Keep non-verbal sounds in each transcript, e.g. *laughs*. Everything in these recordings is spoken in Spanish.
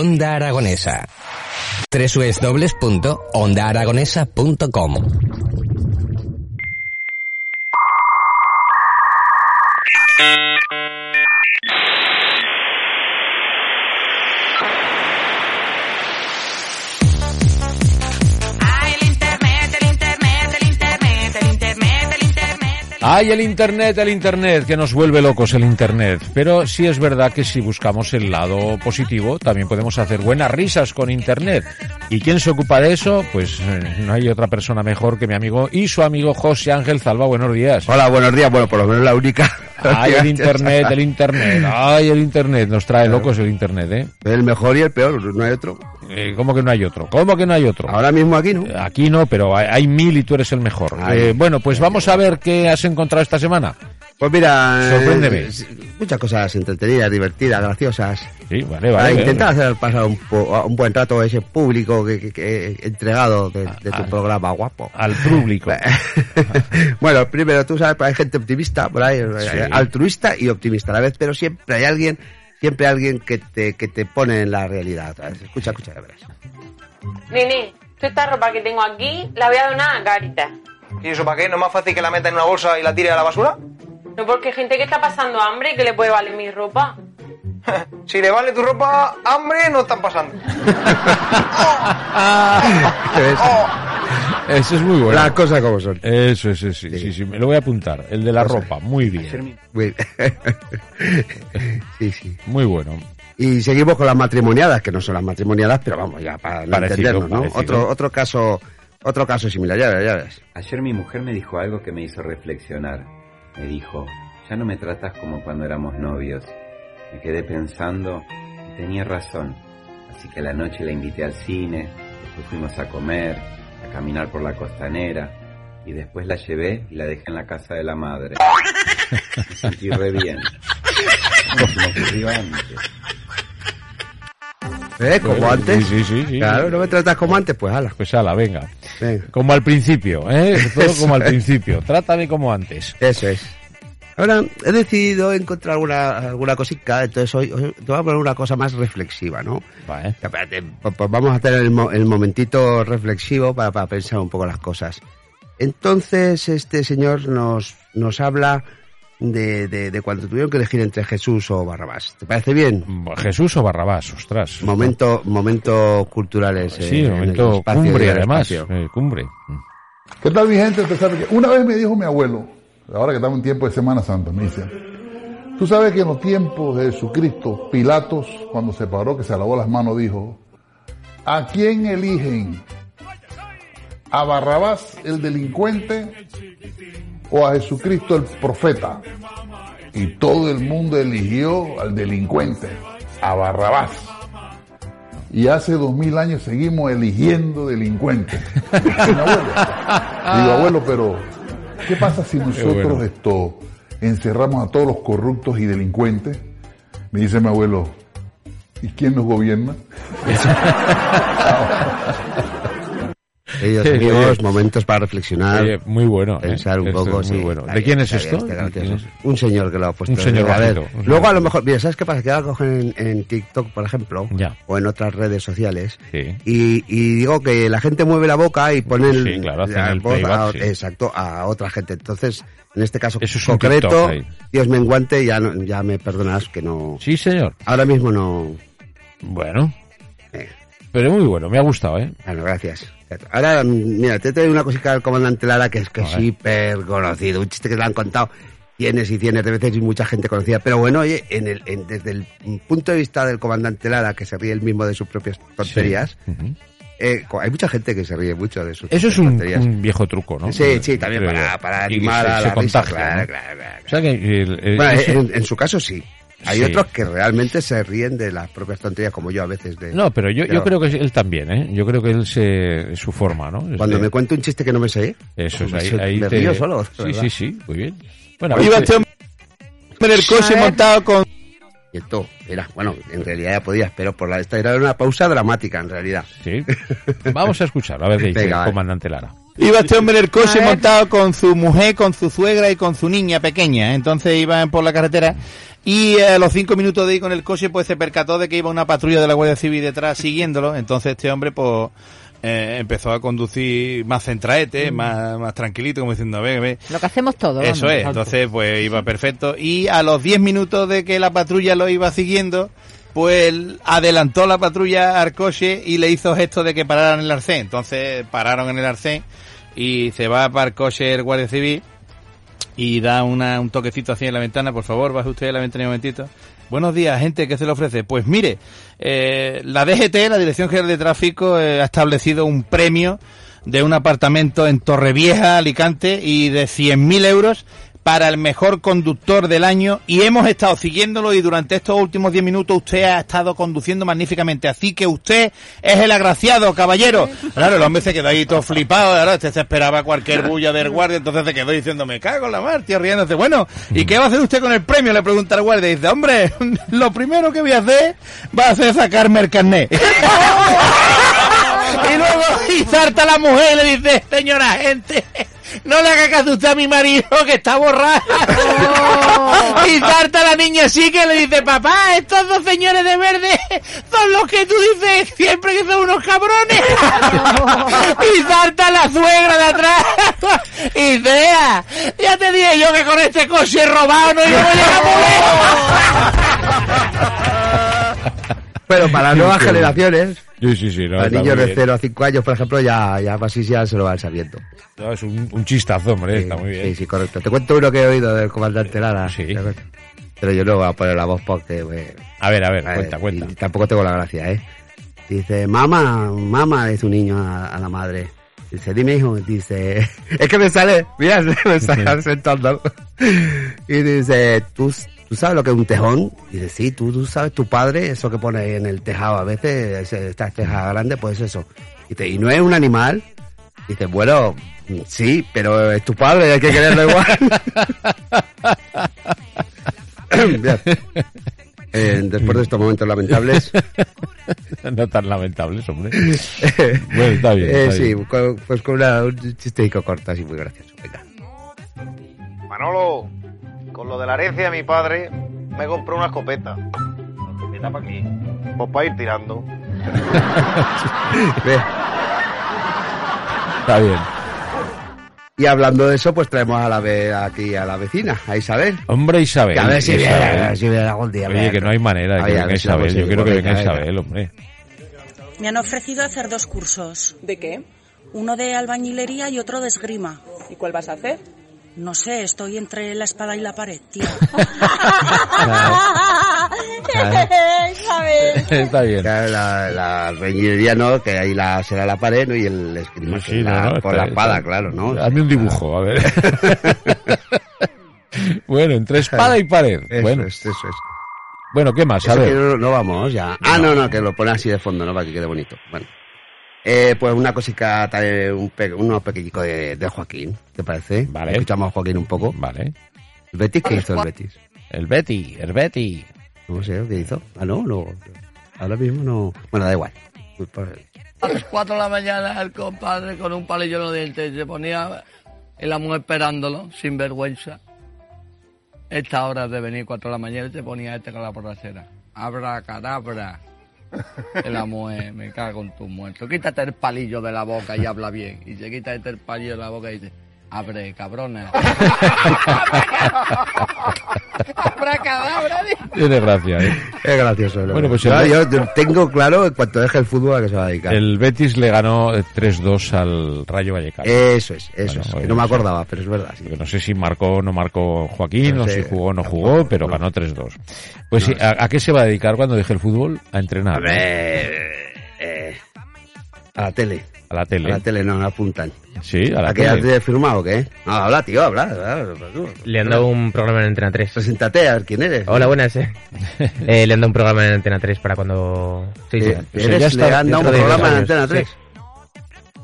Onda Aragonesa. www.ondaaragonesa.com Hay el Internet, el Internet, que nos vuelve locos el Internet. Pero sí es verdad que si buscamos el lado positivo, también podemos hacer buenas risas con Internet. ¿Y quién se ocupa de eso? Pues eh, no hay otra persona mejor que mi amigo y su amigo José Ángel Zalba. Buenos días. Hola, buenos días. Bueno, por lo menos la única. Ay, el *laughs* Internet, el Internet. Ay, el Internet. Nos trae locos el Internet, ¿eh? El mejor y el peor, no hay otro. Eh, ¿Cómo que no hay otro? ¿Cómo que no hay otro? Ahora mismo aquí no. Aquí no, pero hay, hay mil y tú eres el mejor. Eh, bueno, pues vamos a ver qué has encontrado esta semana. Pues mira, Sorpréndeme. eh, muchas cosas entretenidas, divertidas, graciosas. Sí, vale, Para vale. intentar hacer pasar un, po- un buen rato a ese público que, que- que- entregado de, de tu Al- programa guapo. Al público. *laughs* bueno, primero, tú sabes, hay gente optimista, por ahí, eh, altruista y optimista a la vez, pero siempre hay alguien, siempre hay alguien que te, que te pone en la realidad. ¿sabes? Escucha, escucha, ya verás. Nene, toda esta ropa que tengo aquí la voy a donar a Caritas. ¿Y eso para qué? ¿No es más fácil que la meta en una bolsa y la tire a la basura? No porque hay gente que está pasando hambre y que le puede valer mi ropa. *laughs* Si le vale tu ropa, hambre no están pasando. *laughs* Eso es muy bueno. Las cosas como son. Eso, eso, sí, sí, sí, me lo voy a apuntar. El de la ropa, muy bien, Muy- *laughs* sí, sí. muy bueno. Y seguimos con las matrimoniadas, que no son las matrimoniadas, pero vamos, ya para no Parecido, entendernos, ¿no? parecido. Otro, otro caso, otro caso similar, ya ves, ya ves. Ayer mi mujer me dijo algo que me hizo reflexionar. Me dijo, ya no me tratas como cuando éramos novios. Me quedé pensando y tenía razón. Así que a la noche la invité al cine, después fuimos a comer, a caminar por la costanera y después la llevé y la dejé en la casa de la madre. Me sentí re bien. Antes. ¿Eh? Como antes. Sí, sí, sí. sí. Claro, no me tratas como antes, pues ala. Pues ala, venga. Venga. Como al principio, ¿eh? Todo como al principio. Trátame como antes. Eso es. Ahora he decidido encontrar alguna, alguna cosita, entonces hoy, hoy te voy a poner una cosa más reflexiva, ¿no? Vale. Espérate, pues, pues vamos a tener el, mo- el momentito reflexivo para, para pensar un poco las cosas. Entonces, este señor nos, nos habla de, de, de cuando tuvieron que elegir entre Jesús o Barrabás. ¿Te parece bien? Jesús o Barrabás, ostras. Momento, momentos culturales. eh, Sí, en el momento cumbre, en el además. espacio. eh, cumbre. ¿Qué tal mi gente? Una vez me dijo mi abuelo, ahora que estamos en tiempo de Semana Santa, me dice, tú sabes que en los tiempos de Jesucristo, Pilatos, cuando se paró, que se lavó las manos, dijo, ¿a quién eligen? ¿A Barrabás, el delincuente, o a Jesucristo, el profeta? Y todo el mundo eligió al delincuente, a Barrabás. Y hace dos mil años seguimos eligiendo delincuentes. *laughs* Digo, abuelo, pero ¿qué pasa si *laughs* nosotros bueno. esto encerramos a todos los corruptos y delincuentes? Me dice mi abuelo, ¿y quién nos gobierna? *laughs* Sí, amigos, momentos para reflexionar. Oye, muy bueno. ¿eh? Pensar un poco, muy sí, bueno. ¿De quién es esto? Un señor que lo ha puesto. Un señor a ver, luego a lo mejor, mira, ¿sabes qué pasa? Que ahora cogen en, en TikTok, por ejemplo, Ya. o en otras redes sociales, Sí. y, y digo que la gente mueve la boca y pone el, Sí, claro, la el voz playback, a, sí. exacto, a otra gente. Entonces, en este caso Eso es un concreto, TikTok. Dios menguante, ya, no- ya me perdonarás que no... Sí, señor. Ahora mismo no... Bueno. Pero muy bueno, me ha gustado, ¿eh? Bueno, gracias. Ahora, mira, te traigo una cosita del comandante Lara que es que es hiper conocido, un chiste que te lo han contado cientos y cientos de veces y mucha gente conocida. Pero bueno, oye, en el, en- desde el punto de vista del comandante Lara, que se ríe él mismo de sus propias tonterías, Sí. Eh, hay mucha gente que se ríe mucho de sus Eso es un, viejo truco, ¿no? Sí, sí, también para, para Y animar se- a se la risa, contagia, claro, ¿no? claro, claro. O sea que el- el- Bueno, eso- en, en su caso sí. Hay Sí. otros que realmente se ríen de las propias tonterías, como yo a veces. De, No, pero yo, yo creo que él también, ¿eh? Yo creo que él se... es su forma, ¿no? Es Cuando de- me cuento un chiste que no me sé, Eso es, me, ahí, me te... río solo. Sí, verdad. sí, sí, muy bien. Bueno, Iba este te- hombre en el coche montado con Y esto era, bueno, en realidad ya podías, pero por la esta era una pausa dramática en realidad. Sí. Vamos a escuchar, a ver qué dice Venga, el comandante Lara. Iba este hombre en el coche montado con su mujer, con su suegra y con su niña pequeña. Entonces iban por la carretera y eh, a los cinco minutos de ir con el coche pues se percató de que iba una patrulla de la Guardia Civil detrás siguiéndolo, entonces este hombre pues eh, empezó a conducir más centraete, más, más tranquilito, como diciendo, a ver, a ver. Lo que hacemos todos. Eso es, entonces pues iba perfecto. Y a los 10 minutos de que la patrulla lo iba siguiendo, pues adelantó la patrulla al coche y le hizo gesto de que pararan en el arcén. Entonces pararon en el arcén y se va para el coche el guardia civil y da una, un toquecito en la ventana. Por favor, baje usted a la ventana un momentito. Buenos días, gente, ¿qué se le ofrece? Pues mire, eh, la DGT, la Dirección General de Tráfico, eh, ha establecido un premio de un apartamento en Torrevieja, Alicante, y de 100.000 euros para el mejor conductor del año y hemos estado siguiéndolo y durante estos últimos 10 minutos usted ha estado conduciendo magníficamente. Así que usted es el agraciado, caballero. Claro, el hombre se quedó ahí todo flipado, ¿verdad? Este se esperaba cualquier bulla del guardia, entonces se quedó diciendo, me cago en la mar, tío, riéndose. Bueno, ¿y qué va a hacer usted con el premio? Le pregunta el guardia y dice, hombre, *laughs* lo primero que voy a hacer va a ser sacarme el carnet. *laughs* y luego *laughs* y salta la mujer le dice, señora gente, no le haga caso usted a mi marido que está borracho. y salta la niña así que le dice, papá, estos dos señores de verde son los que tú dices siempre que son unos cabrones. y salta la suegra de atrás y dice, "Ea, ya te dije yo que con este coche robado no íbamos a llegar muy lejos". Pero para las nuevas generaciones, Sí, sí, sí. No, para está niños de bien. 0 a 5 años, por ejemplo, ya, ya así ya se lo van sabiendo. No, es un, un chistazo, hombre, está muy bien. Sí, sí, correcto. Te cuento uno que he oído del comandante Lara. Sí. Pero yo no voy a poner la voz porque... pues, A ver, a ver, a ver, cuenta, cuenta. y tampoco tengo la gracia, ¿eh? Dice, mamá, mamá, es un niño a, a la madre. Dice, dime hijo, dice, *laughs* es que me sale, mira, *laughs* me sale *laughs* sentando. Y dice, ¿tú, ¿tú sabes lo que es un tejón? Dice, sí, tú, tú sabes, tu padre, eso que pone en el tejado a veces, ese- esta teja grande, pues eso. Dice, ¿y no es un animal? Dice, bueno, sí, pero es tu padre, hay que quererlo igual. *laughs* *coughs* Bien. Eh, después de estos momentos lamentables, *laughs* no tan lamentables, hombre. bueno, está bien. *laughs* eh, sí, bien. con- pues con una, un chisteico corto así muy gracioso. Venga. Manolo, con lo de la herencia de mi padre, me compré una escopeta. ¿Una escopeta para qué? Pues para ir tirando. *laughs* Está bien. Y hablando de eso, pues traemos a la ve- aquí a la vecina, a Isabel. Hombre, Isabel. Que a ver si Isabel. viene, a ver si viene algún día. Oye, que no hay manera de que venga la Isabel. Yo consigo, quiero que venga, venga. Isabel, hombre. Me han ofrecido hacer dos cursos. ¿De qué? Uno de albañilería y otro de esgrima. ¿Y cuál vas a hacer? No sé, estoy entre la espada y la pared, tía. *laughs* Está bien. Claro, La, la albañilería no, que ahí la, será la pared, ¿no? Y el que Sí, la- no, no, con está- la espada, está- claro, ¿no? Hazme un dibujo, a ver. *laughs* bueno, entre espada y pared. Eso bueno, es, eso es. bueno, ¿qué más? A Eso ver. no, no vamos ya. Ah, no, no, que lo pone así de fondo, ¿no? Para que quede bonito. Bueno. Eh, pues una cosica, también, un pe unos pequeñicos de, de Joaquín, ¿te parece? Vale. Escuchamos a Joaquín un poco. Vale. ¿El Betis qué hizo el Betis? El Betty, el Betty. No sé, ¿qué hizo? Ah, no, no. Ahora mismo no. Bueno, da igual. A las 4 de la mañana el compadre con un palillo en los dientes se ponía la mujer esperándolo, sin vergüenza. Esta hora de venir 4 de la mañana se ponía este con la porracera. Abra cadabra. La mujer, me cago en tu muerto. Quítate el palillo de la boca y habla bien. Y se quita este el palillo de la boca y dice, abre, cabrona. *laughs* Abracadabra, dice. Tiene gracia, ¿eh? es gracioso. ¿no? Bueno, pues el- yo, tengo claro en cuanto deje el fútbol a que se va a dedicar. El Betis le ganó 3-2 al Rayo Vallecano. Eso es, eso Bueno, es. que no me acordaba, pero es verdad. sí. No sé si marcó o no marcó Joaquín, No o sé. si jugó o no jugó, pero ganó 3-2. Pues sí, ¿a, a qué se va a dedicar cuando deje el fútbol? A entrenar. A ver, eh, a la tele. A la A tele. la tele no, no apuntan. Sí, a la ¿A qué has tele. firmado o qué? No, habla, tío, habla. habla, tú. Le han dado un programa en Antena 3. Preséntate, a ver quién eres. Hola, buenas. eh. *laughs* Eh, le han dado un programa en Antena 3 para cuando... Sí, sí. Eh, Pues ya eres, está le han dado un dentro de programa en dos años, Antena 3. sí.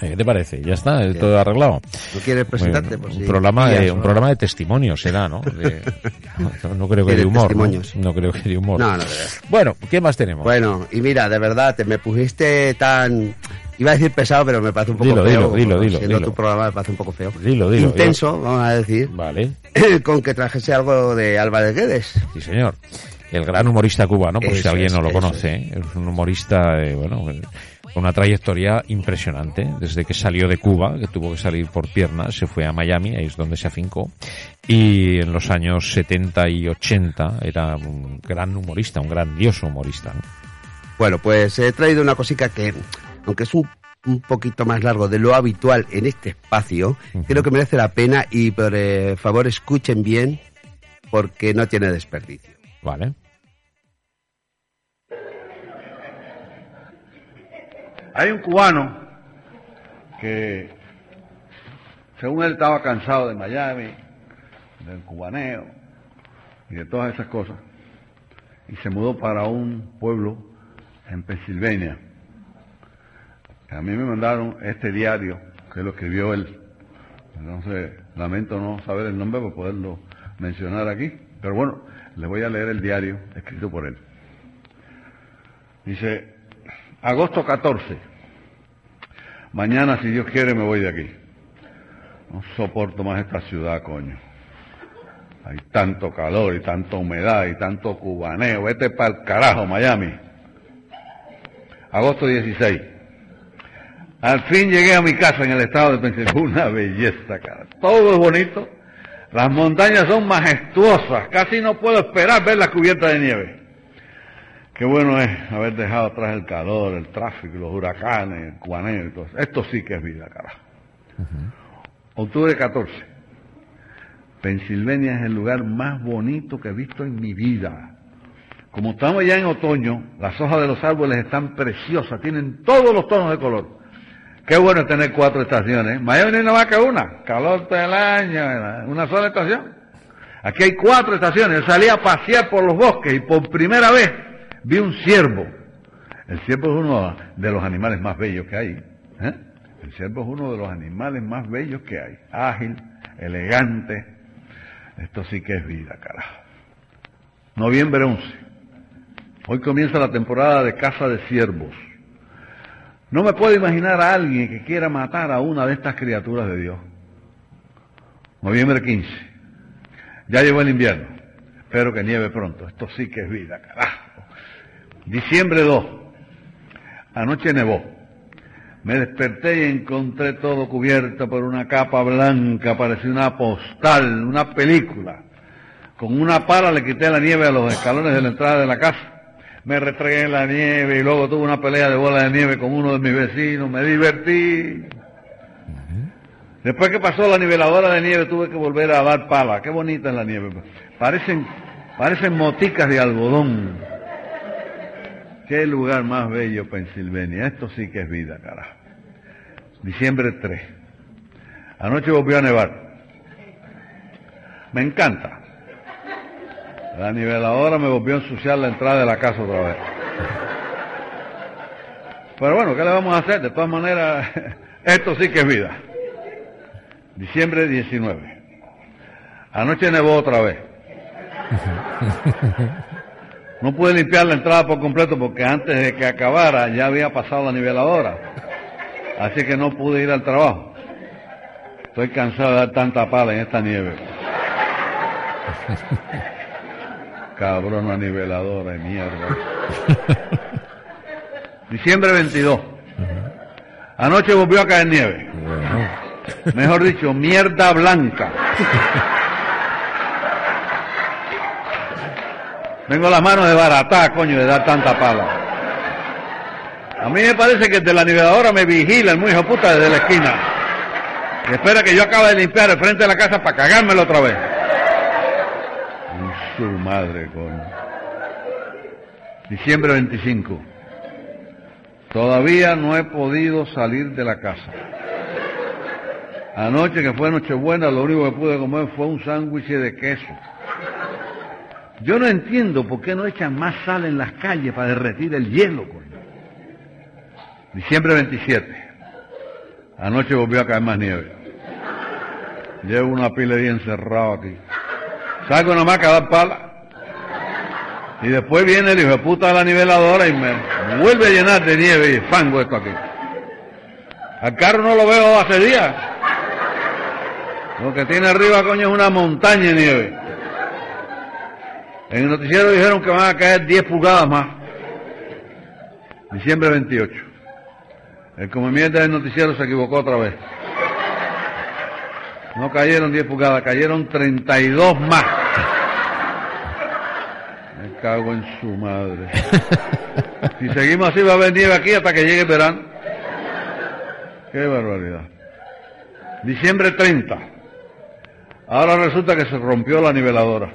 Eh, ¿Qué te parece? Ya está, eh, todo arreglado. ¿No quieres presentarte? Bueno, Pues un sí. programa de, un programa de testimonios será, ¿no? De- *laughs* no, no creo que Sí, de de humor. ¿no? creo que de humor. No, no, de verdad. Bueno, ¿qué más tenemos? Bueno, y mira, de verdad, te me pusiste tan Iba a decir pesado, pero me parece un poco Dilo, feo. dilo, dilo, dilo, Siendo dilo. tu programa me parece un poco feo. Dilo, dilo. Intenso, vamos a decir. Vale. *clears throat* con que trajese algo de Álvarez Guedes. Sí, señor. El gran humorista cubano, por si alguien no lo eso conoce, es un humorista, eh, bueno, con una trayectoria impresionante. Desde que salió de Cuba, que tuvo que salir por piernas, se fue a Miami, ahí es donde se afincó. Y en los años 70 y 80 era un gran humorista, un grandioso humorista. ¿no? Bueno, pues he traído una cosica que, aunque es un, un poquito más largo de lo habitual en este espacio, creo que merece la pena y por eh, favor escuchen bien porque no tiene desperdicio. Vale. Hay un cubano que, según él, estaba cansado de Miami, del cubaneo y de todas esas cosas, y se mudó para un pueblo en Pensilvania. A mí me mandaron este diario que lo escribió él. Entonces, lamento no saber el nombre para poderlo mencionar aquí, pero bueno, les voy a leer el diario escrito por él. Dice, agosto 14. Mañana, si Dios quiere, me voy de aquí. No soporto más esta ciudad, coño. Hay tanto calor y tanta humedad y tanto cubaneo. Vete para el carajo, Miami. Agosto 16. Al fin llegué a mi casa en el estado de Pensilvania. *laughs* Una belleza, cara. Todo es bonito. Las montañas son majestuosas. Casi no puedo esperar ver la cubierta de nieve. Qué bueno es haber dejado atrás el calor, el tráfico, los huracanes, el cubaneo y todo eso. Esto sí que es vida, carajo. Octubre 14. Pensilvania es el lugar más bonito que he visto en mi vida. Como estamos ya en otoño, las hojas de los árboles están preciosas, tienen todos los tonos de color. Qué bueno tener cuatro estaciones. Miami no hay nada más que una, calor todo el año, una sola estación. Aquí hay cuatro estaciones. Yo salí a pasear por los bosques y por primera vez vi un ciervo. El ciervo es uno de los animales más bellos que hay. ¿eh? El ciervo es uno de los animales más bellos que hay. Ágil, elegante. Esto sí que es vida, carajo. Noviembre 11. Hoy comienza la temporada de caza de ciervos. No me puedo imaginar a alguien que quiera matar a una de estas criaturas de Dios. Noviembre 15. Ya llegó el invierno. Espero que nieve pronto. Esto sí que es vida, carajo. Diciembre 2. Anoche nevó. Me desperté y encontré todo cubierto por una capa blanca, parecía una postal, una película. Con una pala le quité la nieve a los escalones de la entrada de la casa. Me retregué en la nieve y luego tuve una pelea de bola de nieve con uno de mis vecinos. Me divertí. Después que pasó la niveladora de nieve tuve que volver a dar pala. Qué bonita es la nieve. Parecen, parecen moticas de algodón. Qué lugar más bello, Pensilvania. Esto sí que es vida, carajo. Diciembre 3. Anoche volvió a nevar. Me encanta. La niveladora me volvió a ensuciar la entrada de la casa otra vez. Pero bueno, ¿qué le vamos a hacer? De todas maneras, *laughs* esto sí que es vida. Diciembre 19. Anoche nevó otra vez. No pude limpiar la entrada por completo porque antes de que acabara ya había pasado la niveladora. Así que no pude ir al trabajo. Estoy cansado de dar tanta pala en esta nieve. Cabrona niveladora de mierda. *laughs* Diciembre 22. Anoche volvió a caer nieve. Mejor dicho, mierda blanca. Tengo las manos de barata, coño, de dar tanta pala. A mí me parece que de la niveladora me vigila el muy hijo puta desde la esquina. Y espera que yo acabe de limpiar el frente de la casa para cagármelo otra vez. Su madre, coño. Diciembre 25. Todavía no he podido salir de la casa. Anoche que fue Nochebuena, lo único que pude comer fue un sándwich de queso. Yo no entiendo por qué no echan más sal en las calles para derretir el hielo, coño. Diciembre 27. Anoche volvió a caer más nieve. Llevo una pila encerrado aquí. Salgo nomás a dar pala. Y después viene el hijo de puta de la niveladora y me vuelve a llenar de nieve y fango esto aquí. Al carro no lo veo hace días. Lo que tiene arriba, coño, es una montaña de nieve. En el noticiero dijeron que van a caer 10 pulgadas más. Diciembre 28. El come mierda del noticiero se equivocó otra vez. No cayeron 10 pulgadas, cayeron 32 más. Cago en su madre. Si seguimos así va a haber nieve aquí hasta que llegue el verano. Qué barbaridad. Diciembre 30. Ahora resulta que se rompió la niveladora.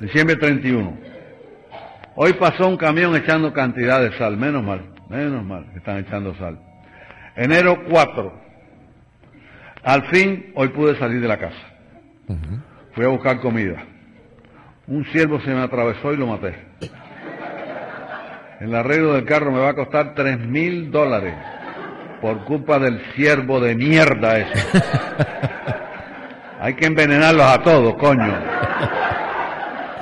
Diciembre 31. Hoy pasó un camión echando cantidad de sal. Menos mal, menos mal que están echando sal. Enero 4. Al fin, hoy pude salir de la casa. Fui a buscar comida. Un ciervo se me atravesó y lo maté. El arreglo del carro me va a costar tres mil dólares por culpa del ciervo de mierda ese. Hay que envenenarlos a todos, coño.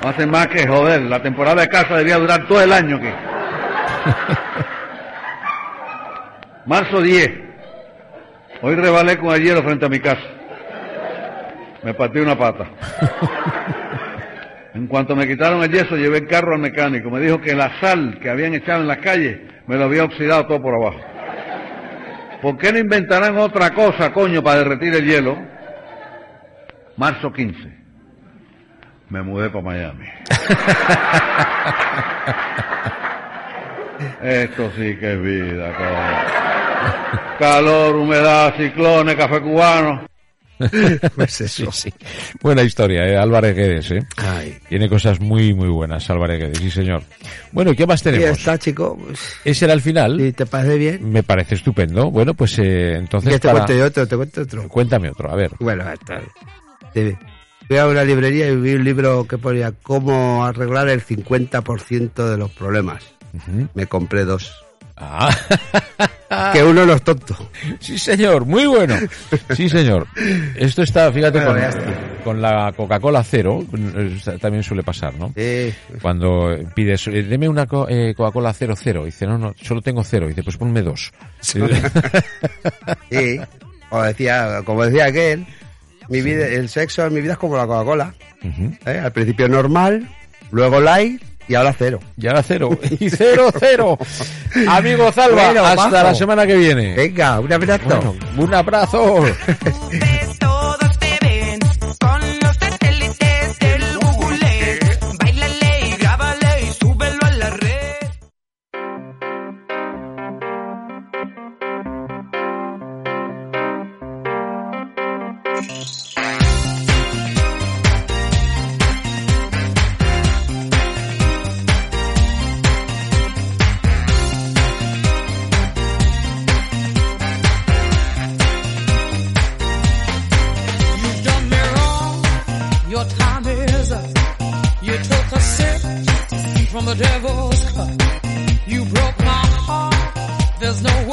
No hacen más que joder. La temporada de casa debía durar todo el año aquí. Marzo 10. Hoy rebalé con el hielo frente a mi casa. Me partí una pata. En cuanto me quitaron el yeso, llevé el carro al mecánico. Me dijo que la sal que habían echado en las calles me lo había oxidado todo por abajo. ¿Por qué no inventarán otra cosa, coño, para derretir el hielo? Marzo 15. Me mudé para Miami. *laughs* Esto sí que es vida, coño. Calor, humedad, ciclones, café cubano. *laughs* Pues eso. Sí, sí. Buena historia, ¿eh? Álvarez Guedes, ¿eh? Tiene cosas muy, muy buenas, Álvarez Guedes, sí, señor. Bueno, ¿qué más tenemos? ya está, chico. ¿Ese era el final? ¿Y te parece bien? Me parece estupendo. Bueno, pues eh, entonces... Que te para- cuento yo otro, te cuento otro. Cuéntame otro, a ver. Bueno, está bien. Fui a una librería y vi un libro que ponía cómo arreglar el 50% de los problemas. Me compré dos. Ah. Que uno no es tonto. Sí, señor, muy bueno. Sí, señor. Esto está, fíjate, Bueno, con, la Coca-Cola cero, eh, también suele pasar, ¿no? Cuando pides, eh, deme una co- eh, Coca-Cola cero, cero. Dice, no, no, solo tengo cero. Dice, pues ponme dos. Sí. Como decía, como decía aquel, mi vida, el sexo en mi vida es como la Coca-Cola. ¿eh? Al principio normal, luego light y ahora cero. Y ahora cero. *laughs* Y *laughs* cero, cero. Amigo Zalba, Bueno, hasta bajo. la semana que viene. Venga, un abrazo. Bueno, un abrazo. *laughs* There's no